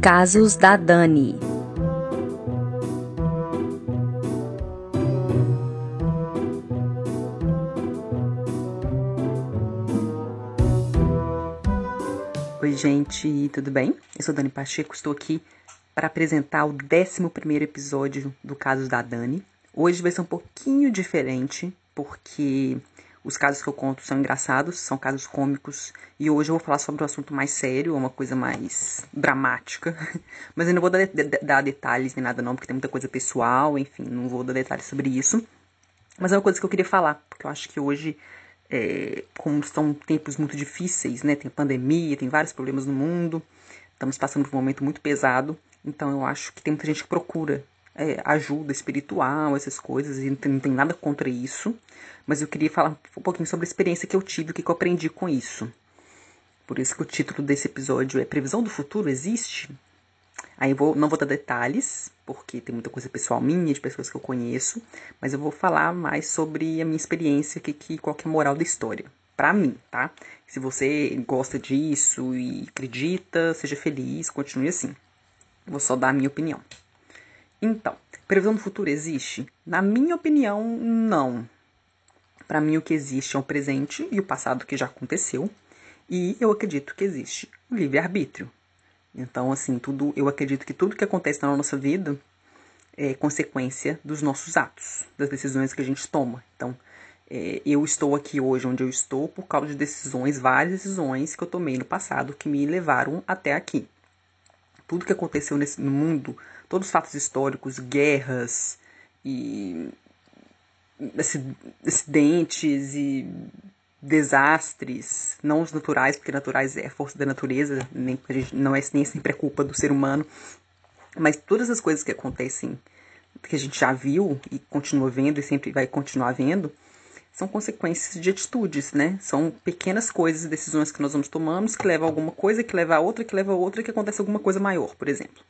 Casos da Dani. Oi, gente, tudo bem? Eu sou Dani Pacheco, estou aqui para apresentar o 11 episódio do Casos da Dani. Hoje vai ser um pouquinho diferente, porque os casos que eu conto são engraçados, são casos cômicos, e hoje eu vou falar sobre um assunto mais sério, uma coisa mais dramática. Mas eu não vou dar, dar detalhes nem nada não, porque tem muita coisa pessoal, enfim, não vou dar detalhes sobre isso. Mas é uma coisa que eu queria falar, porque eu acho que hoje, é, como são tempos muito difíceis, né, tem pandemia, tem vários problemas no mundo, estamos passando por um momento muito pesado, então eu acho que tem muita gente que procura é, ajuda espiritual, essas coisas, e não tem, nada contra isso mas eu queria falar um pouquinho sobre a experiência que eu tive, o que eu aprendi com isso. Por isso que o título desse episódio é Previsão do Futuro Existe? Aí eu vou, não vou dar detalhes, porque tem muita coisa pessoal minha, de pessoas que eu conheço, mas eu vou falar mais sobre a minha experiência, que, que qual que é a moral da história. Pra mim, tá? Se você gosta disso e acredita, seja feliz, continue assim. Vou só dar a minha opinião. Então, previsão do futuro existe? Na minha opinião, não. Para mim, o que existe é o presente e o passado que já aconteceu. E eu acredito que existe o livre-arbítrio. Então, assim, tudo, eu acredito que tudo que acontece na nossa vida é consequência dos nossos atos, das decisões que a gente toma. Então, é, eu estou aqui hoje onde eu estou por causa de decisões, várias decisões que eu tomei no passado que me levaram até aqui. Tudo que aconteceu nesse, no mundo, todos os fatos históricos, guerras e acidentes e desastres, não os naturais, porque naturais é a força da natureza, nem, não é nem sempre é culpa do ser humano, mas todas as coisas que acontecem, que a gente já viu e continua vendo e sempre vai continuar vendo, são consequências de atitudes, né? São pequenas coisas e decisões que nós vamos tomando que levam a alguma coisa, que leva a outra, que leva a outra, que acontece alguma coisa maior, por exemplo.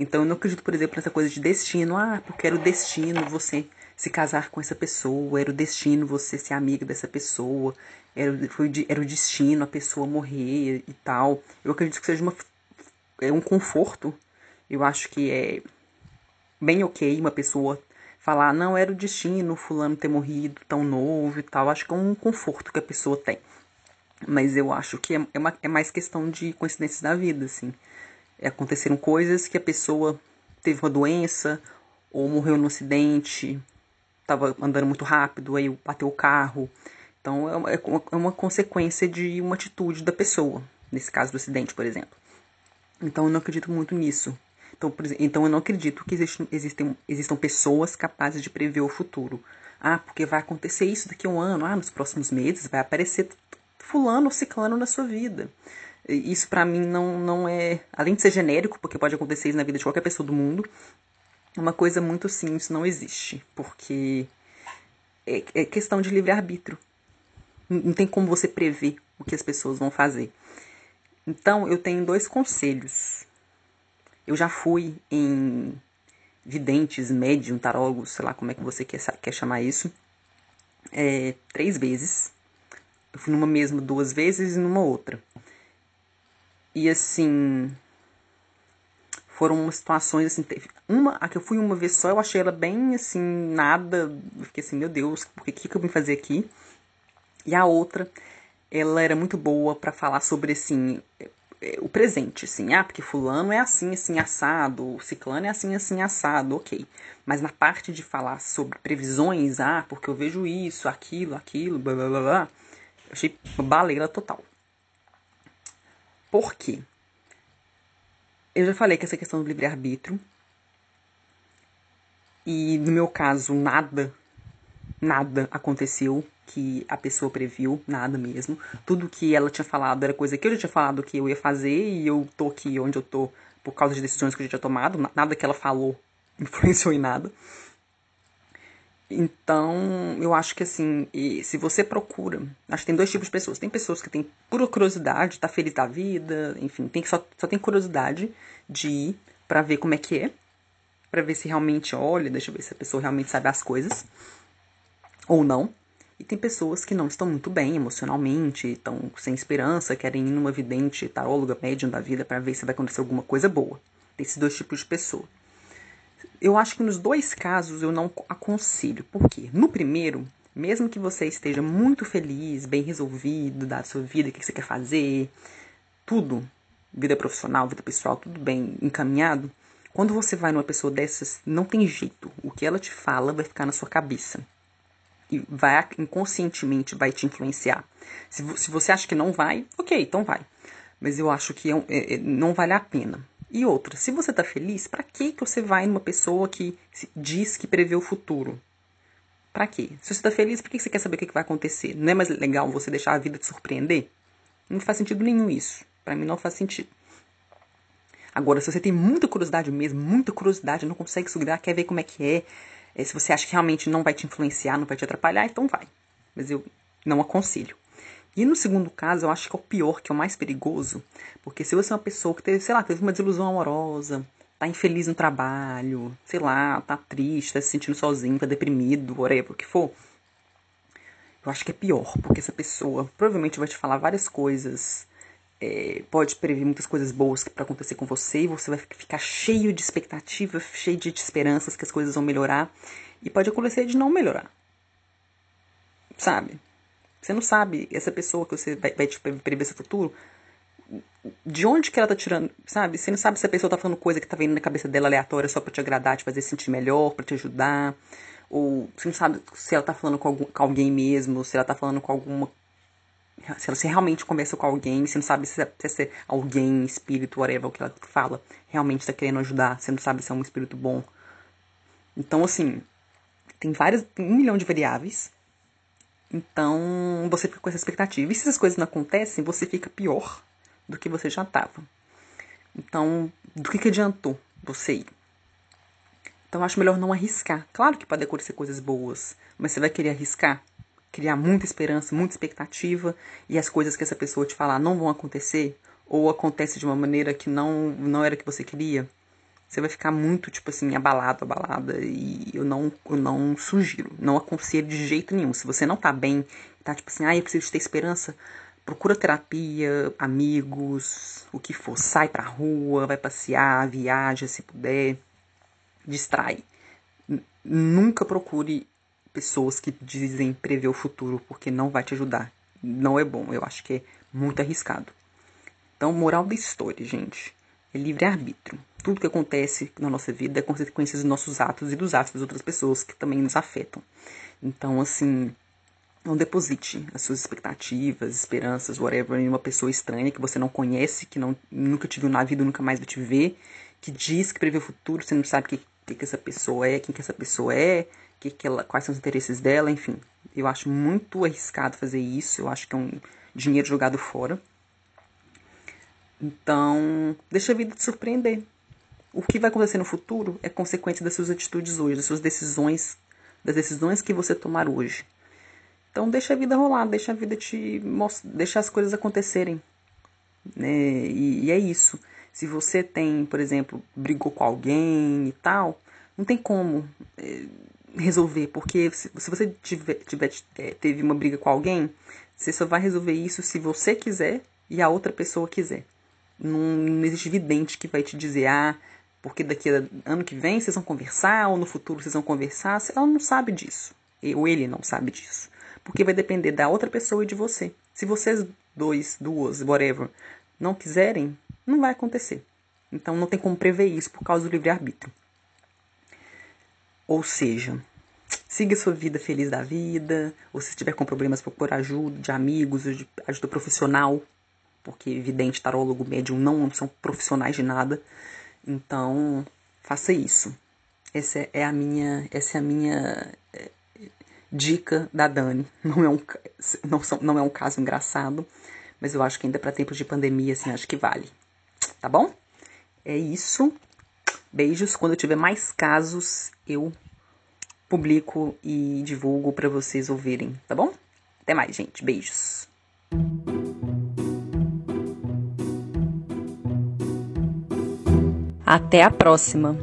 Então eu não acredito, por exemplo, nessa coisa de destino. Ah, porque era o destino você se casar com essa pessoa, era o destino você ser amiga dessa pessoa, era, foi, era o destino a pessoa morrer e tal. Eu acredito que seja uma, é um conforto. Eu acho que é bem ok uma pessoa falar, não, era o destino fulano ter morrido tão novo e tal. Acho que é um conforto que a pessoa tem. Mas eu acho que é, é, uma, é mais questão de coincidências da vida, assim. É, aconteceram coisas que a pessoa teve uma doença, ou morreu num acidente, estava andando muito rápido, aí bateu o carro. Então é uma, é uma consequência de uma atitude da pessoa, nesse caso do acidente, por exemplo. Então eu não acredito muito nisso. Então, então eu não acredito que existem, existem, existam pessoas capazes de prever o futuro. Ah, porque vai acontecer isso daqui a um ano, ah, nos próximos meses vai aparecer fulano ou ciclano na sua vida. Isso para mim não, não é, além de ser genérico, porque pode acontecer isso na vida de qualquer pessoa do mundo, uma coisa muito simples não existe, porque é, é questão de livre-arbítrio. Não tem como você prever o que as pessoas vão fazer. Então, eu tenho dois conselhos. Eu já fui em videntes, médium, tarólogos, sei lá como é que você quer, quer chamar isso, é, três vezes. Eu fui numa mesma duas vezes e numa outra. E assim, foram situações assim, teve uma, a que eu fui uma vez só, eu achei ela bem assim, nada, fiquei assim, meu Deus, o que, que eu vim fazer aqui? E a outra, ela era muito boa para falar sobre assim, o presente, assim, ah, porque fulano é assim, assim, assado, ciclano é assim, assim, assado, ok. Mas na parte de falar sobre previsões, ah, porque eu vejo isso, aquilo, aquilo, blá blá blá, blá achei uma baleira total. Por quê? Eu já falei que essa questão do livre-arbítrio. E no meu caso, nada, nada aconteceu que a pessoa previu, nada mesmo. Tudo que ela tinha falado era coisa que eu já tinha falado que eu ia fazer e eu tô aqui onde eu tô por causa de decisões que eu já tinha tomado. Nada que ela falou influenciou em nada. Então, eu acho que assim, se você procura, acho que tem dois tipos de pessoas. Tem pessoas que têm pura curiosidade, tá feliz da vida, enfim, tem só, só tem curiosidade de ir para ver como é que é, para ver se realmente olha, deixa eu ver se a pessoa realmente sabe as coisas ou não. E tem pessoas que não estão muito bem emocionalmente, estão sem esperança, querem ir numa vidente, taróloga, médium da vida para ver se vai acontecer alguma coisa boa. Tem esses dois tipos de pessoa. Eu acho que nos dois casos eu não aconselho. Por quê? No primeiro, mesmo que você esteja muito feliz, bem resolvido da sua vida, o que você quer fazer, tudo, vida profissional, vida pessoal, tudo bem encaminhado, quando você vai numa pessoa dessas, não tem jeito. O que ela te fala vai ficar na sua cabeça. E vai inconscientemente vai te influenciar. Se, se você acha que não vai, ok, então vai. Mas eu acho que é, é, é não vale a pena. E outra, se você tá feliz, para que que você vai numa pessoa que diz que prevê o futuro? Para quê? Se você tá feliz, por que você quer saber o que vai acontecer? Não é mais legal você deixar a vida te surpreender? Não faz sentido nenhum isso. Para mim não faz sentido. Agora, se você tem muita curiosidade mesmo, muita curiosidade, não consegue segurar, quer ver como é que é, é, se você acha que realmente não vai te influenciar, não vai te atrapalhar, então vai. Mas eu não aconselho. E no segundo caso, eu acho que é o pior, que é o mais perigoso, porque se você é uma pessoa que teve, sei lá, teve uma desilusão amorosa, tá infeliz no trabalho, sei lá, tá triste, tá se sentindo sozinho, tá deprimido, whatever, o que for, eu acho que é pior, porque essa pessoa provavelmente vai te falar várias coisas é, pode prever muitas coisas boas para acontecer com você e você vai ficar cheio de expectativa, cheio de esperanças que as coisas vão melhorar e pode acontecer de não melhorar. Sabe? Você não sabe, essa pessoa que você vai, vai te prever seu futuro, de onde que ela tá tirando, sabe? Você não sabe se a pessoa tá falando coisa que tá vindo na cabeça dela aleatória só para te agradar, te fazer sentir melhor, para te ajudar. Ou você não sabe se ela tá falando com, algum, com alguém mesmo, se ela tá falando com alguma se você realmente conversa com alguém, você não sabe se se é alguém, espírito, whatever, o que ela fala, realmente está querendo ajudar, você não sabe se é um espírito bom. Então, assim, tem várias, tem um milhão de variáveis. Então, você fica com essa expectativa. E se essas coisas não acontecem, você fica pior do que você já estava. Então, do que, que adiantou você ir? Então, acho melhor não arriscar. Claro que pode acontecer coisas boas, mas você vai querer arriscar? criar muita esperança, muita expectativa e as coisas que essa pessoa te falar não vão acontecer ou acontece de uma maneira que não não era que você queria, você vai ficar muito tipo assim abalado, abalada e eu não eu não sugiro, não aconselho de jeito nenhum. Se você não tá bem, tá tipo assim, ah, eu preciso ter esperança, procura terapia, amigos, o que for, sai pra rua, vai passear, viaja se puder, distrai. Nunca procure pessoas que dizem prever o futuro porque não vai te ajudar. Não é bom, eu acho que é muito arriscado. Então, moral da história, gente, é livre-arbítrio. Tudo que acontece na nossa vida é consequência dos nossos atos e dos atos das outras pessoas que também nos afetam. Então, assim, não deposite as suas expectativas, esperanças, whatever, em uma pessoa estranha que você não conhece, que não, nunca te viu na vida, nunca mais vai te ver, que diz que prevê o futuro, você não sabe o que, que, que essa pessoa é, quem que essa pessoa é, que, que ela, quais são os interesses dela, enfim. Eu acho muito arriscado fazer isso, eu acho que é um dinheiro jogado fora. Então, deixa a vida te surpreender. O que vai acontecer no futuro é consequência das suas atitudes hoje, das suas decisões, das decisões que você tomar hoje. Então, deixa a vida rolar, deixa a vida te mostrar, deixa as coisas acontecerem. Né? E, e é isso. Se você tem, por exemplo, brigou com alguém e tal, não tem como. É, resolver, porque se, se você tiver, tiver, é, teve uma briga com alguém, você só vai resolver isso se você quiser e a outra pessoa quiser. Não, existe vidente que vai te dizer, ah, porque daqui a ano que vem vocês vão conversar, ou no futuro vocês vão conversar. Ela não sabe disso. Ou ele não sabe disso. Porque vai depender da outra pessoa e de você. Se vocês dois, duas, whatever, não quiserem, não vai acontecer. Então não tem como prever isso por causa do livre-arbítrio. Ou seja, siga sua vida feliz da vida, ou se estiver com problemas, procure ajuda de amigos, ajuda profissional, porque evidente, tarólogo, médium não são profissionais de nada. Então, faça isso. Essa é a minha, essa é a minha é, dica da Dani. Não é um, não, são, não é um caso engraçado, mas eu acho que ainda para tempos de pandemia, assim, acho que vale. Tá bom? É isso. Beijos. Quando eu tiver mais casos, eu publico e divulgo para vocês ouvirem, tá bom? Até mais, gente. Beijos. Até a próxima.